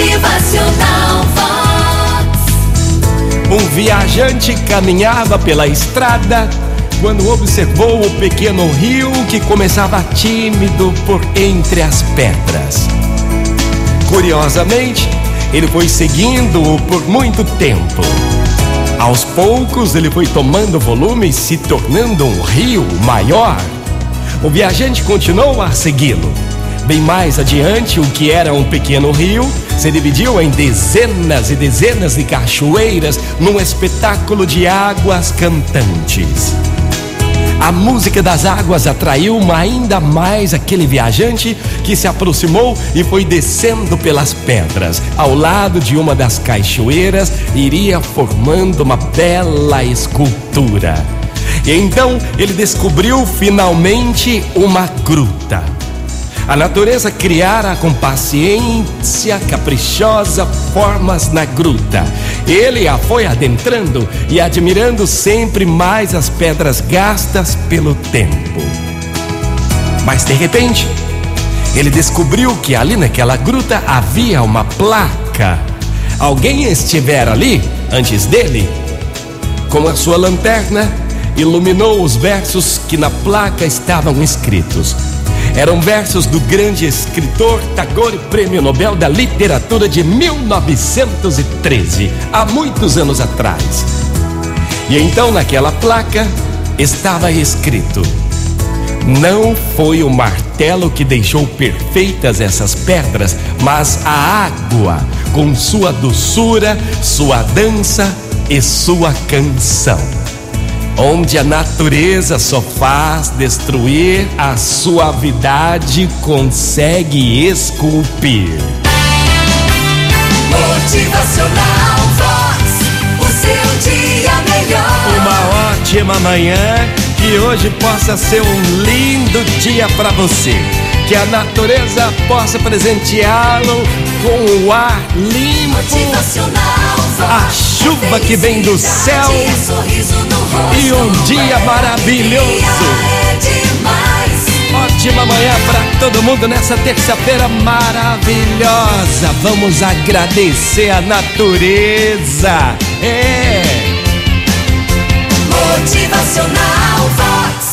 Motivacional Vox. Um viajante caminhava pela estrada quando observou o pequeno rio que começava tímido por entre as pedras. Curiosamente, ele foi seguindo-o por muito tempo. Aos poucos, ele foi tomando volume e se tornando um rio maior. O viajante continuou a segui-lo. Bem mais adiante, o que era um pequeno rio se dividiu em dezenas e dezenas de cachoeiras num espetáculo de águas cantantes. A música das águas atraiu ainda mais aquele viajante que se aproximou e foi descendo pelas pedras. Ao lado de uma das cachoeiras, iria formando uma bela escultura. E então ele descobriu finalmente uma gruta. A natureza criara com paciência caprichosa formas na gruta. Ele a foi adentrando e admirando sempre mais as pedras gastas pelo tempo. Mas de repente, ele descobriu que ali naquela gruta havia uma placa. Alguém estivera ali antes dele. Com a sua lanterna, iluminou os versos que na placa estavam escritos. Eram versos do grande escritor Tagore, Prêmio Nobel da Literatura de 1913, há muitos anos atrás. E então naquela placa estava escrito: Não foi o martelo que deixou perfeitas essas pedras, mas a água, com sua doçura, sua dança e sua canção onde a natureza só faz destruir, a suavidade consegue esculpir. Motivacional Vox. O seu dia melhor. Uma ótima manhã, que hoje possa ser um lindo dia para você. Que a natureza possa presenteá-lo com o ar limpo, a chuva que vem do céu e um dia maravilhoso. É. Ótima manhã para todo mundo nessa terça-feira maravilhosa. Vamos agradecer a natureza. É. Motivacional Vox.